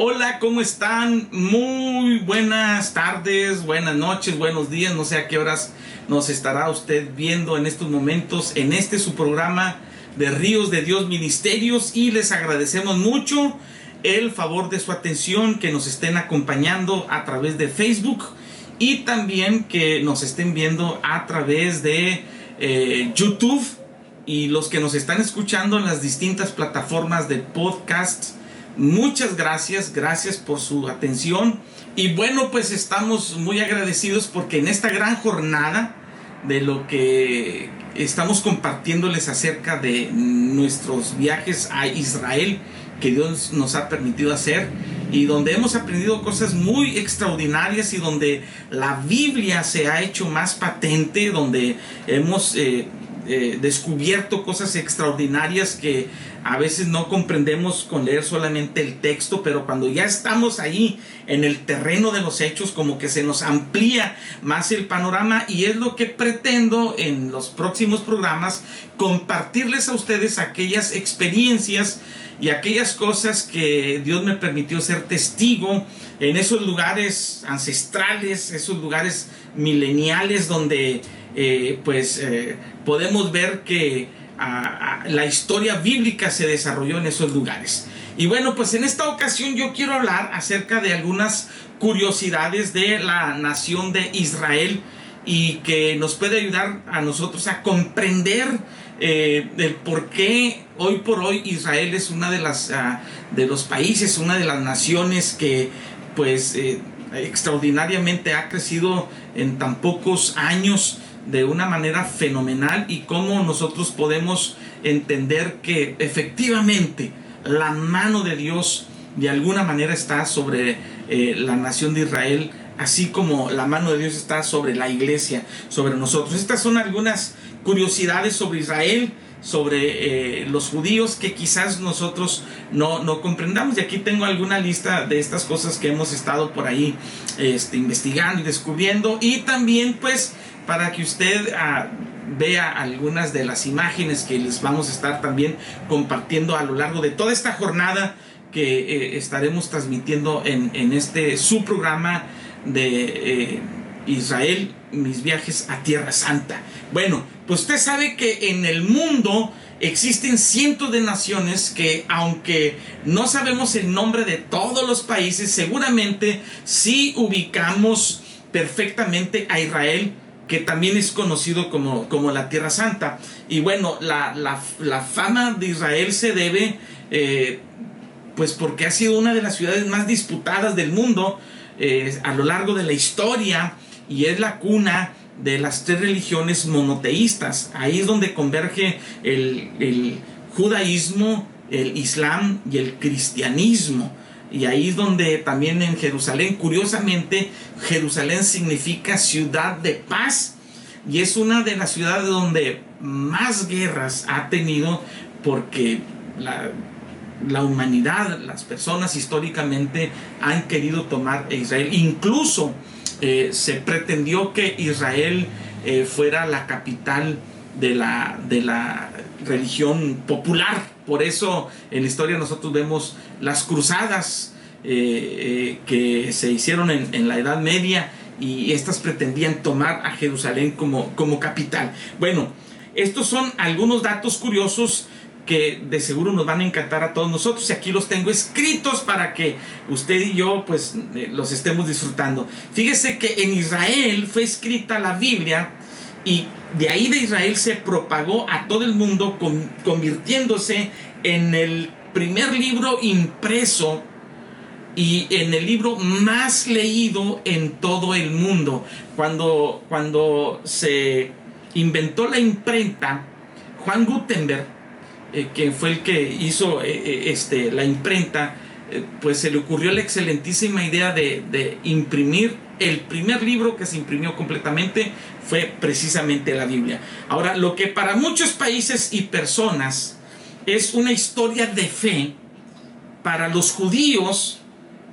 Hola, ¿cómo están? Muy buenas tardes, buenas noches, buenos días. No sé a qué horas nos estará usted viendo en estos momentos en este su programa de Ríos de Dios Ministerios y les agradecemos mucho el favor de su atención que nos estén acompañando a través de Facebook y también que nos estén viendo a través de eh, YouTube y los que nos están escuchando en las distintas plataformas de podcast. Muchas gracias, gracias por su atención. Y bueno, pues estamos muy agradecidos porque en esta gran jornada de lo que estamos compartiéndoles acerca de nuestros viajes a Israel que Dios nos ha permitido hacer y donde hemos aprendido cosas muy extraordinarias y donde la Biblia se ha hecho más patente, donde hemos eh, eh, descubierto cosas extraordinarias que a veces no comprendemos con leer solamente el texto, pero cuando ya estamos ahí en el terreno de los hechos, como que se nos amplía más el panorama y es lo que pretendo en los próximos programas compartirles a ustedes aquellas experiencias y aquellas cosas que Dios me permitió ser testigo en esos lugares ancestrales, esos lugares mileniales donde eh, pues eh, podemos ver que la historia bíblica se desarrolló en esos lugares. Y bueno, pues en esta ocasión yo quiero hablar acerca de algunas curiosidades de la nación de Israel y que nos puede ayudar a nosotros a comprender eh, el por qué hoy por hoy Israel es una de las ah, de los países, una de las naciones que pues eh, extraordinariamente ha crecido en tan pocos años de una manera fenomenal y cómo nosotros podemos entender que efectivamente la mano de Dios de alguna manera está sobre eh, la nación de Israel, así como la mano de Dios está sobre la iglesia, sobre nosotros. Estas son algunas curiosidades sobre Israel, sobre eh, los judíos que quizás nosotros no, no, comprendamos. Y aquí tengo alguna lista de estas cosas que hemos estado por ahí este, investigando y descubriendo. Y también pues para que usted ah, vea algunas de las imágenes que les vamos a estar también compartiendo a lo largo de toda esta jornada que eh, estaremos transmitiendo en, este su programa de eh, Israel, mis viajes a Tierra Santa. Bueno, pues usted sabe que en el mundo existen cientos de naciones que aunque no sabemos el nombre de todos los países, seguramente sí ubicamos perfectamente a Israel que también es conocido como, como la Tierra Santa. Y bueno, la, la, fama de Israel se debe, eh, pues porque ha sido una de las ciudades más disputadas del mundo eh, a lo largo de la historia y es la cuna de las tres religiones monoteístas. Ahí es donde converge el, el judaísmo, el islam y el cristianismo. Y ahí es donde también en Jerusalén, curiosamente, Jerusalén significa ciudad de paz y es una de las ciudades donde más guerras ha tenido porque la, humanidad, las personas históricamente han querido tomar a Israel. Incluso eh, se pretendió que Israel eh, fuera la capital de la, de la religión popular. Por eso en la historia nosotros vemos las cruzadas eh, eh, que se hicieron en, la Edad Media y estas pretendían tomar a Jerusalén como, como capital. Bueno, estos son algunos datos curiosos que de seguro nos van a encantar a todos nosotros y aquí los tengo escritos para que usted y yo pues eh, los estemos disfrutando. Fíjese que en Israel fue escrita la Biblia y de ahí de Israel se propagó a todo el mundo convirtiéndose en el primer libro impreso y en el libro más leído en todo el mundo. Cuando, cuando se inventó la imprenta, Juan Gutenberg, eh, que fue el que hizo eh, eh, este, la imprenta, pues se le ocurrió la excelentísima idea de, de imprimir el primer libro que se imprimió completamente fue precisamente la Biblia. Ahora, lo que para muchos países y personas es una historia de fe, para los judíos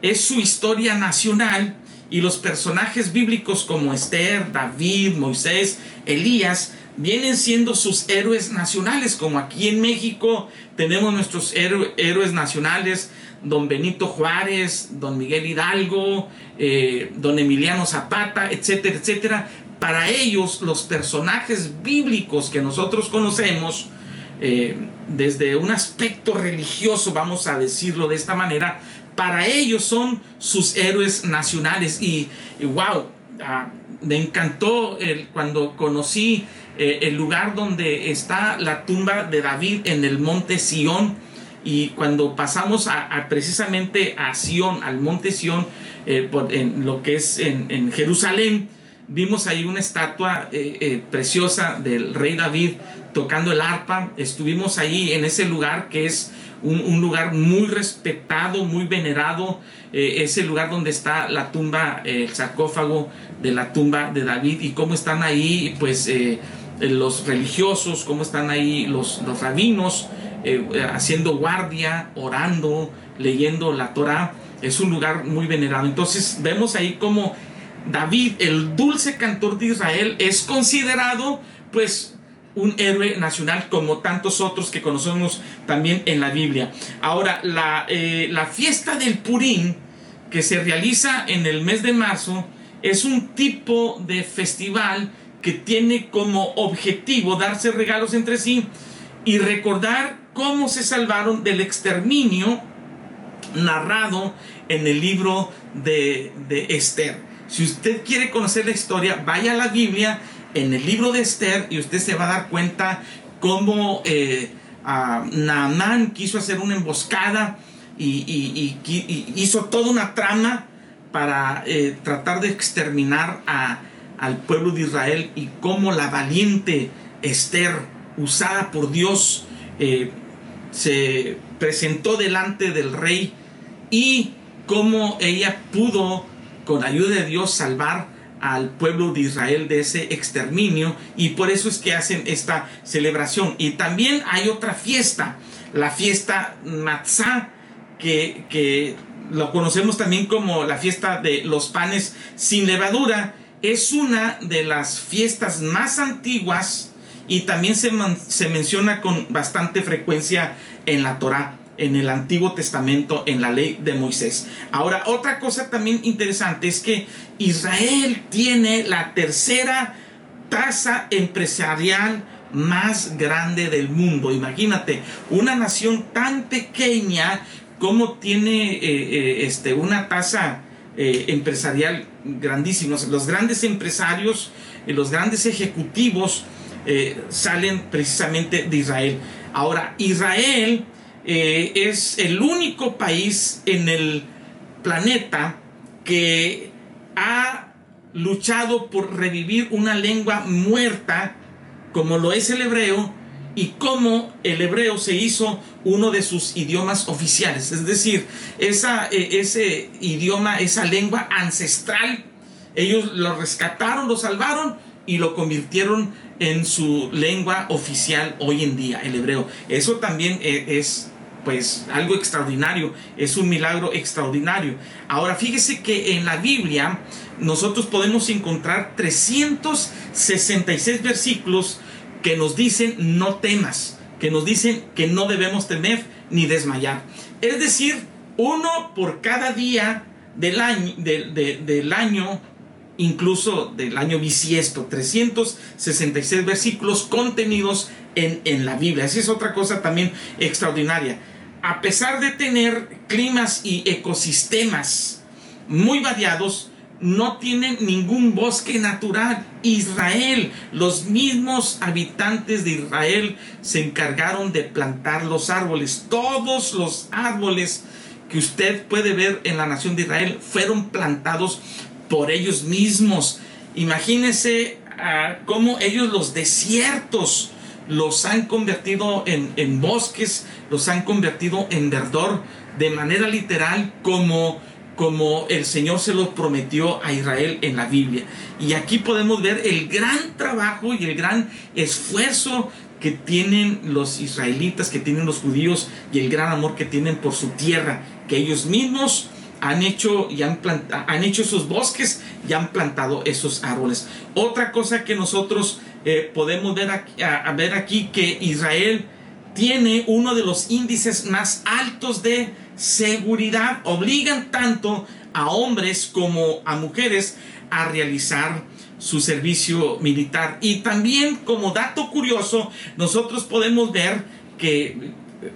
es su historia nacional Y los personajes bíblicos como Esther, David, Moisés, Elías, vienen siendo sus héroes nacionales, como aquí en México tenemos nuestros héroes nacionales, don Benito Juárez, don Miguel Hidalgo, eh, don Emiliano Zapata, etcétera, etcétera. Para ellos, los personajes bíblicos que nosotros conocemos, eh, desde un aspecto religioso, vamos a decirlo de esta manera, para ellos son sus héroes nacionales. Y, wow, ah, me encantó cuando conocí eh, el lugar donde está la tumba de David en el monte Sión. Y cuando pasamos a, precisamente a Sión, al monte Sión, eh, en lo que es en, Jerusalén, vimos ahí una estatua eh, preciosa del rey David tocando el arpa. Estuvimos ahí en ese lugar que es un, lugar muy respetado, muy venerado. ese lugar donde está la tumba, el sarcófago de la tumba de David y cómo están ahí, pues eh, los religiosos, cómo están ahí los, los rabinos eh, haciendo guardia, orando, leyendo la Torah. Es un lugar muy venerado. Entonces vemos ahí como David, el dulce cantor de Israel, es considerado pues un héroe nacional como tantos otros que conocemos también en la Biblia. Ahora, la, eh, la fiesta del Purim que se realiza en el mes de marzo es un tipo de festival que tiene como objetivo darse regalos entre sí y recordar cómo se salvaron del exterminio narrado en el libro de, Esther. Si usted quiere conocer la historia, vaya a la Biblia en el libro de Esther y usted se va a dar cuenta cómo eh, Naamán quiso hacer una emboscada y, hizo toda una trama para eh, tratar de exterminar al pueblo de Israel y cómo la valiente Esther, usada por Dios, eh, se presentó delante del rey y cómo ella pudo, con ayuda de Dios, salvar al pueblo de Israel de ese exterminio y por eso es que hacen esta celebración. Y también hay otra fiesta, la fiesta Matzah, que, que lo conocemos también como la fiesta de los panes sin levadura, es una de las fiestas más antiguas y también se, se, menciona con bastante frecuencia en la Torá, en el Antiguo Testamento, en la ley de Moisés. Ahora, otra cosa también interesante es que Israel tiene la tercera tasa empresarial más grande del mundo. Imagínate, una nación tan pequeña como tiene eh, eh, este, una tasa eh, empresarial grandísimos. Los grandes empresarios, los grandes ejecutivos eh, salen precisamente de Israel. Ahora, Israel eh, es el único país en el planeta que ha luchado por revivir una lengua muerta como lo es el hebreo y cómo el hebreo se hizo uno de sus idiomas oficiales. Es decir, eh, ese idioma, esa lengua ancestral, ellos lo rescataron, lo salvaron y lo convirtieron en su lengua oficial hoy en día, el hebreo. Eso también eh, es pues algo extraordinario, es un milagro extraordinario. Ahora fíjese que en la Biblia nosotros podemos encontrar 366 versículos que nos dicen no temas, que nos dicen que no debemos temer ni desmayar. Es decir, uno por cada día del año, del año incluso del año bisiesto, 366 versículos contenidos en, en, la Biblia. Esa es otra cosa también extraordinaria. A pesar de tener climas y ecosistemas muy variados, no tienen ningún bosque natural. Israel, los mismos habitantes de Israel se encargaron de plantar los árboles. Todos los árboles que usted puede ver en la nación de Israel fueron plantados por ellos mismos. Imagínese ah, cómo ellos los desiertos los han convertido en, en bosques, los han convertido en verdor de manera literal como como el Señor se lo prometió a Israel en la Biblia. Y aquí podemos ver el gran trabajo y el gran esfuerzo que tienen los israelitas, que tienen los judíos y el gran amor que tienen por su tierra, que ellos mismos han hecho, y han, han hecho esos bosques y han plantado esos árboles. Otra cosa que nosotros eh, podemos ver aquí, a, ver aquí que Israel tiene uno de los índices más altos de seguridad. Obligan tanto a hombres como a mujeres a realizar su servicio militar. Y también como dato curioso, nosotros podemos ver que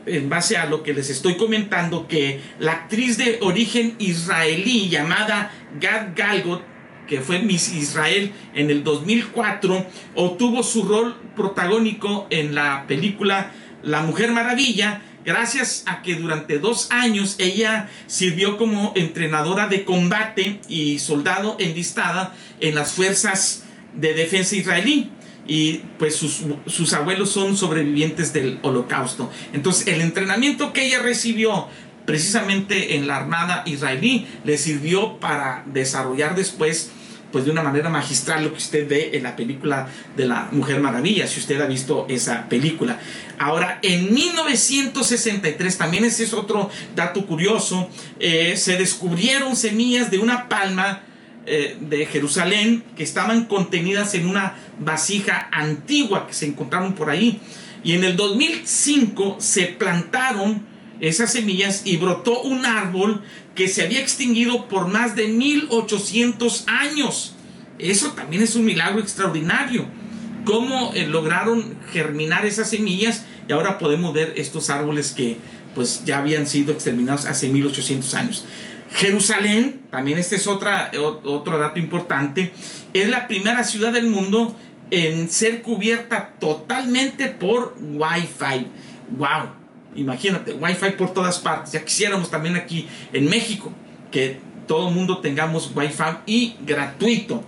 en base a lo que les estoy comentando, que la actriz de origen israelí llamada Gad Galgot, que fue Miss Israel en el 2004, obtuvo su rol protagónico en la película La Mujer Maravilla, gracias a que durante dos años ella sirvió como entrenadora de combate y soldado enlistada en las fuerzas de defensa israelí y pues sus, sus, abuelos son sobrevivientes del holocausto. Entonces el entrenamiento que ella recibió precisamente en la armada israelí le sirvió para desarrollar después pues de una manera magistral lo que usted ve en la película de la Mujer Maravilla, si usted ha visto esa película. Ahora, en 1963, también ese es otro dato curioso, eh, se descubrieron semillas de una palma eh, de Jerusalén que estaban contenidas en una vasija antigua que se encontraron por ahí. Y en el 2005 se plantaron esas semillas y brotó un árbol que se había extinguido por más de 1800 años. Eso también es un milagro extraordinario. Cómo eh, lograron germinar esas semillas y ahora podemos ver estos árboles que pues ya habían sido exterminados hace 1800 años. Jerusalén, también este es otra, otro dato importante, es la primera ciudad del mundo en ser cubierta totalmente por Wi-Fi. ¡Wow! Imagínate, Wi-Fi por todas partes. Ya quisiéramos también aquí en México que todo el mundo tengamos Wi-Fi y gratuito.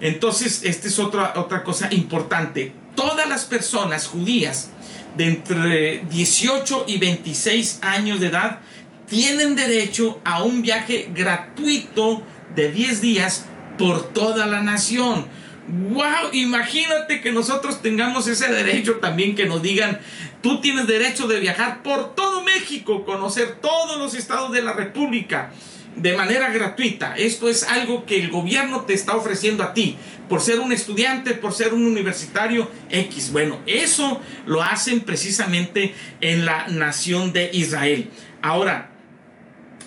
Entonces, esta es otra, otra cosa importante. Todas las personas judías de entre 18 y 26 años de edad tienen derecho a un viaje gratuito de 10 días por toda la nación. ¡Wow! Imagínate que nosotros tengamos ese derecho también que nos digan, tú tienes derecho de viajar por todo México, conocer todos los estados de la República de manera gratuita. Esto es algo que el gobierno te está ofreciendo a ti por ser un estudiante, por ser un universitario X. Bueno, eso lo hacen precisamente en la nación de Israel. Ahora,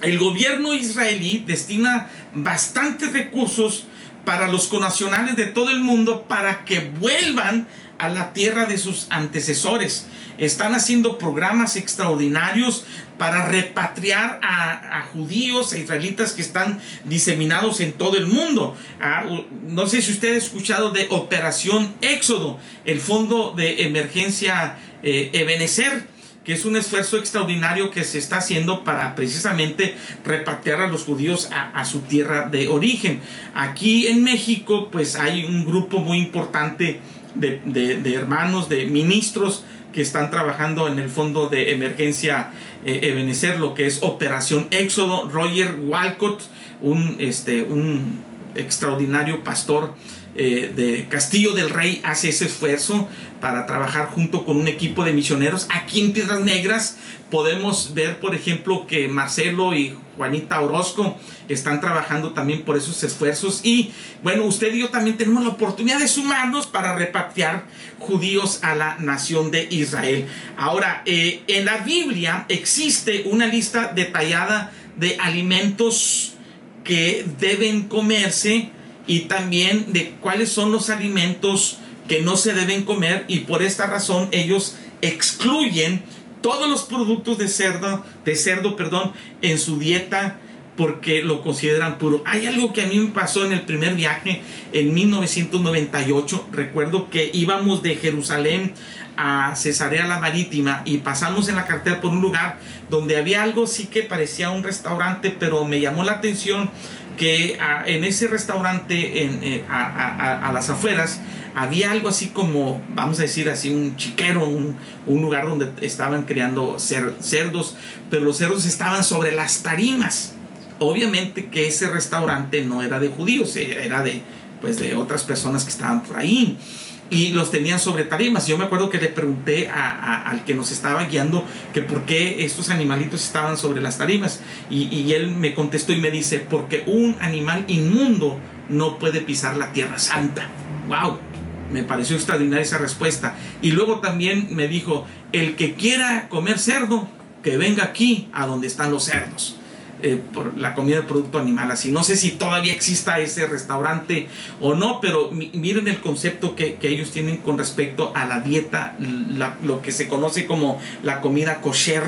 el gobierno israelí destina bastantes recursos para los conacionales de todo el mundo para que vuelvan a la tierra de sus antecesores. Están haciendo programas extraordinarios para repatriar a, judíos, a israelitas que están diseminados en todo el mundo. Ah, no sé si usted ha escuchado de Operación Éxodo, el fondo de emergencia eh, Ebenezer que es un esfuerzo extraordinario que se está haciendo para precisamente repatriar a los judíos a, su tierra de origen. Aquí en México, pues hay un grupo muy importante de, hermanos, de ministros que están trabajando en el fondo de emergencia eh, Ebenezer, lo que es Operación Éxodo. Roger Walcott, un, este, un extraordinario pastor eh, de Castillo del Rey hace ese esfuerzo para trabajar junto con un equipo de misioneros. Aquí en Piedras Negras podemos ver, por ejemplo, que Marcelo y Juanita Orozco están trabajando también por esos esfuerzos. Y bueno, usted y yo también tenemos la oportunidad de sumarnos para repatriar judíos a la nación de Israel. Ahora, eh, en la Biblia existe una lista detallada de alimentos que deben comerse y también de cuáles son los alimentos que no se deben comer y por esta razón ellos excluyen todos los productos de cerdo, de cerdo, perdón, en su dieta porque lo consideran puro. Hay algo que a mí me pasó en el primer viaje en 1998. Recuerdo que íbamos de Jerusalén a Cesarea la Marítima y pasamos en la carretera por un lugar donde había algo sí que parecía un restaurante, pero me llamó la atención que en ese restaurante eh, a, las afueras había algo así como, vamos a decir así, un chiquero, un, lugar donde estaban criando cerdos, pero los cerdos estaban sobre las tarimas. Obviamente que ese restaurante no era de judíos, era de, pues, de otras personas que estaban por ahí. Y los tenían sobre tarimas. Yo me acuerdo que le pregunté al que nos estaba guiando que por qué estos animalitos estaban sobre las tarimas. Y, y, él me contestó y me dice, porque un animal inmundo no puede pisar la tierra santa. ¡Wow! Me pareció extraordinaria esa respuesta. Y luego también me dijo, el que quiera comer cerdo, que venga aquí a donde están los cerdos. Eh, por la comida de producto animal así. No sé si todavía exista ese restaurante o no, pero miren el concepto que, ellos tienen con respecto a la dieta, lo que se conoce como la comida kosher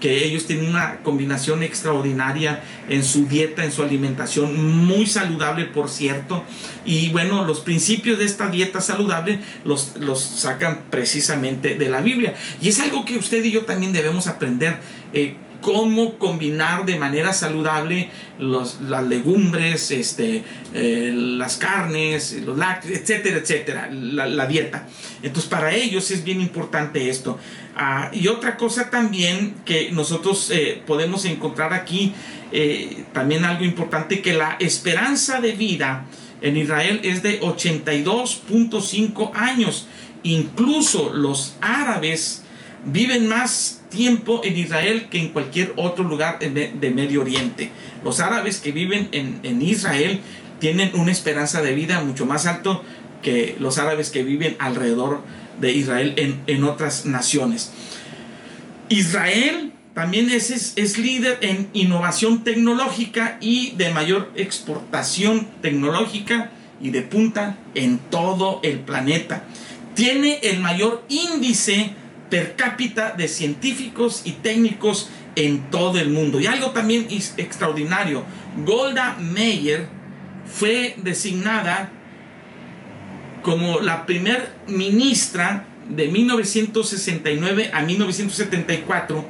que ellos tienen una combinación extraordinaria en su dieta, en su alimentación, muy saludable por cierto. Y bueno, los principios de esta dieta saludable los, los sacan precisamente de la Biblia. Y es algo que usted y yo también debemos aprender. Eh, cómo combinar de manera saludable los, las legumbres, este, eh, las carnes, los lácteos, etcétera, etcétera, la, dieta. Entonces para ellos es bien importante esto. Ah, y otra cosa también que nosotros eh, podemos encontrar aquí, eh, también algo importante, que la esperanza de vida en Israel es de 82.5 años. Incluso los árabes viven más tiempo en Israel que en cualquier otro lugar de Medio Oriente. Los árabes que viven en, Israel tienen una esperanza de vida mucho más alto que los árabes que viven alrededor de Israel en, otras naciones. Israel también es, es, líder en innovación tecnológica y de mayor exportación tecnológica y de punta en todo el planeta. Tiene el mayor índice per cápita de científicos y técnicos en todo el mundo. Y algo también extraordinario, Golda Meir fue designada como la primer ministra de 1969 a 1974,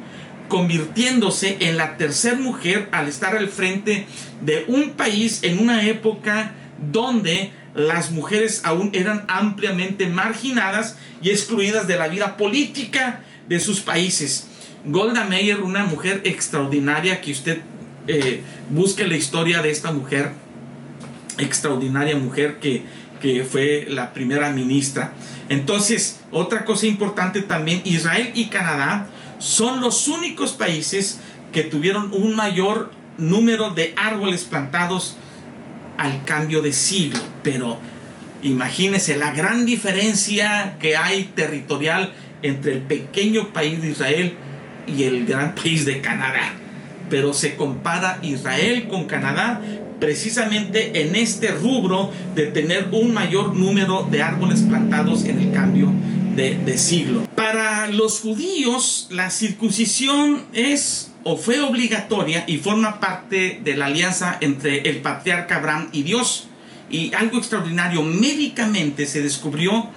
convirtiéndose en la tercera mujer al estar al frente de un país en una época donde las mujeres aún eran ampliamente marginadas y excluidas de la vida política de sus países. Golda Meir, una mujer extraordinaria, que usted eh, busque la historia de esta mujer, extraordinaria mujer que, que fue la primera ministra. Entonces, otra cosa importante también, Israel y Canadá son los únicos países que tuvieron un mayor número de árboles plantados al cambio de siglo, pero imagínese la gran diferencia que hay territorial entre el pequeño país de Israel y el gran país de Canadá. Pero se compara Israel con Canadá precisamente en este rubro de tener un mayor número de árboles plantados en el cambio de, de siglo. Para los judíos, la circuncisión es o fue obligatoria y forma parte de la alianza entre el patriarca Abraham y Dios. Y algo extraordinario, médicamente se descubrió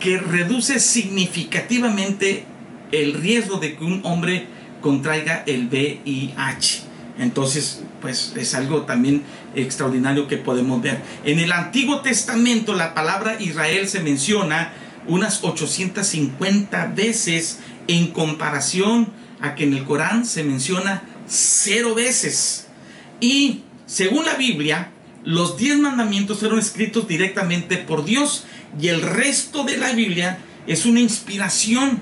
que reduce significativamente el riesgo de que un hombre contraiga el VIH. Entonces, pues es algo también extraordinario que podemos ver. En el Antiguo Testamento la palabra Israel se menciona unas 850 veces en comparación a que en el Corán se menciona cero veces. Y según la Biblia, los diez mandamientos fueron escritos directamente por Dios y el resto de la Biblia es una inspiración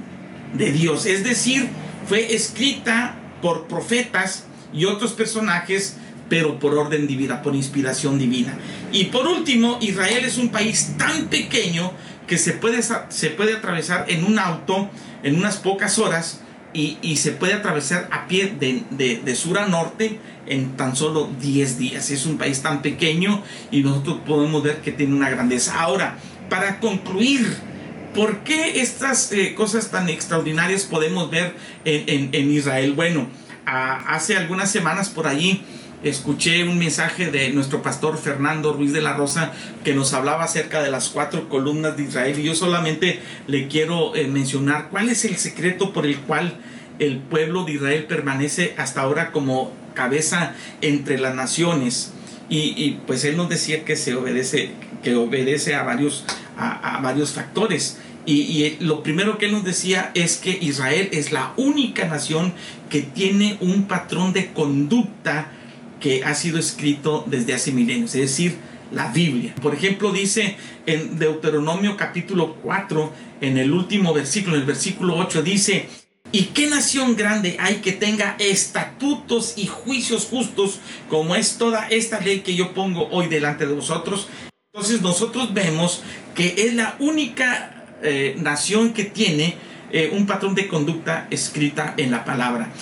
de Dios. Es decir, fue escrita por profetas y otros personajes, pero por orden divina, por inspiración divina. Y por último, Israel es un país tan pequeño que se puede, se puede atravesar en un auto en unas pocas horas y, se puede atravesar a pie de, sur a norte en tan solo 10 días. Es un país tan pequeño y nosotros podemos ver que tiene una grandeza. Ahora, para concluir, ¿por qué estas eh, cosas tan extraordinarias podemos ver en, Israel? Bueno, hace algunas semanas por allí escuché un mensaje de nuestro pastor Fernando Ruiz de la Rosa que nos hablaba acerca de las cuatro columnas de Israel. Y yo solamente le quiero eh, mencionar cuál es el secreto por el cual el pueblo de Israel permanece hasta ahora como cabeza entre las naciones. Y, pues él nos decía que se obedece que obedece a varios a, varios factores. Y, y, lo primero que él nos decía es que Israel es la única nación que tiene un patrón de conducta que ha sido escrito desde hace milenios. Es decir, la Biblia. Por ejemplo, dice en Deuteronomio capítulo 4, en el último versículo, en el versículo 8, dice, ¿Y qué nación grande hay que tenga estatutos y juicios justos como es toda esta ley que yo pongo hoy delante de vosotros? Entonces nosotros vemos que es la única eh, nación que tiene eh, un patrón de conducta escrita en la palabra.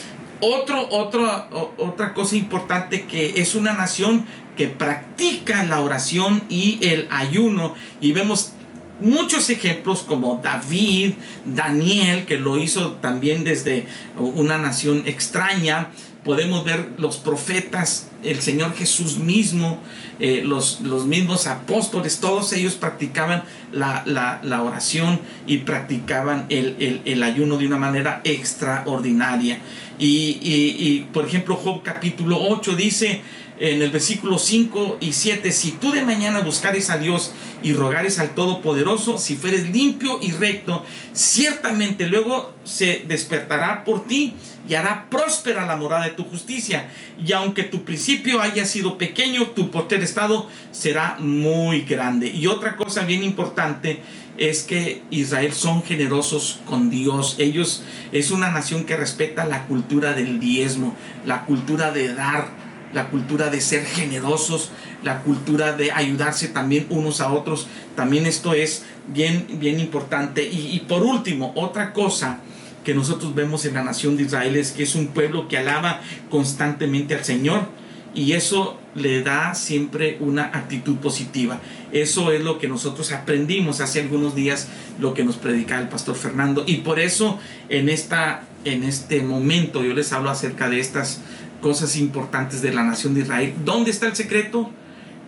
Otro, otro, otra cosa importante que es una nación que practica la oración y el ayuno y vemos muchos ejemplos como David, Daniel, que lo hizo también desde una nación extraña. Podemos ver los profetas, el Señor Jesús mismo, eh, los, los, mismos apóstoles, todos ellos practicaban la, la, oración y practicaban el, el, ayuno de una manera extraordinaria. Y, por ejemplo, Job capítulo 8 dice, en el versículo 5 y 7, si tú de mañana buscares a Dios y rogares al Todopoderoso, si fueres limpio y recto, ciertamente luego se despertará por ti y hará próspera la morada de tu justicia. Y aunque tu principio haya sido pequeño, tu estado será muy grande. Y otra cosa bien importante es que Israel son generosos con Dios. Ellos es una nación que respeta la cultura del diezmo, la cultura de dar la cultura de ser generosos, la cultura de ayudarse también unos a otros. También esto es bien, bien importante. Y, por último, otra cosa que nosotros vemos en la nación de Israel es que es un pueblo que alaba constantemente al Señor y eso le da siempre una actitud positiva. Eso es lo que nosotros aprendimos hace algunos días, lo que nos predicaba el pastor Fernando. Y por eso en, esta, en este momento yo les hablo acerca de estas cosas importantes de la nación de Israel. ¿Dónde está el secreto?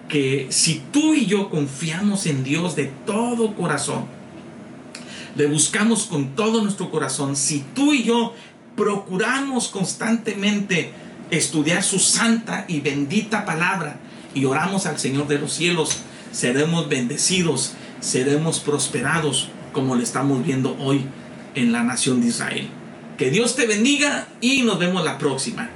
Que si tú y yo confiamos en Dios de todo corazón, le buscamos con todo nuestro corazón, si tú y yo procuramos constantemente estudiar su santa y bendita palabra y oramos al Señor de los cielos, seremos bendecidos, seremos prosperados como lo estamos viendo hoy en la nación de Israel. Que Dios te bendiga y nos vemos la próxima.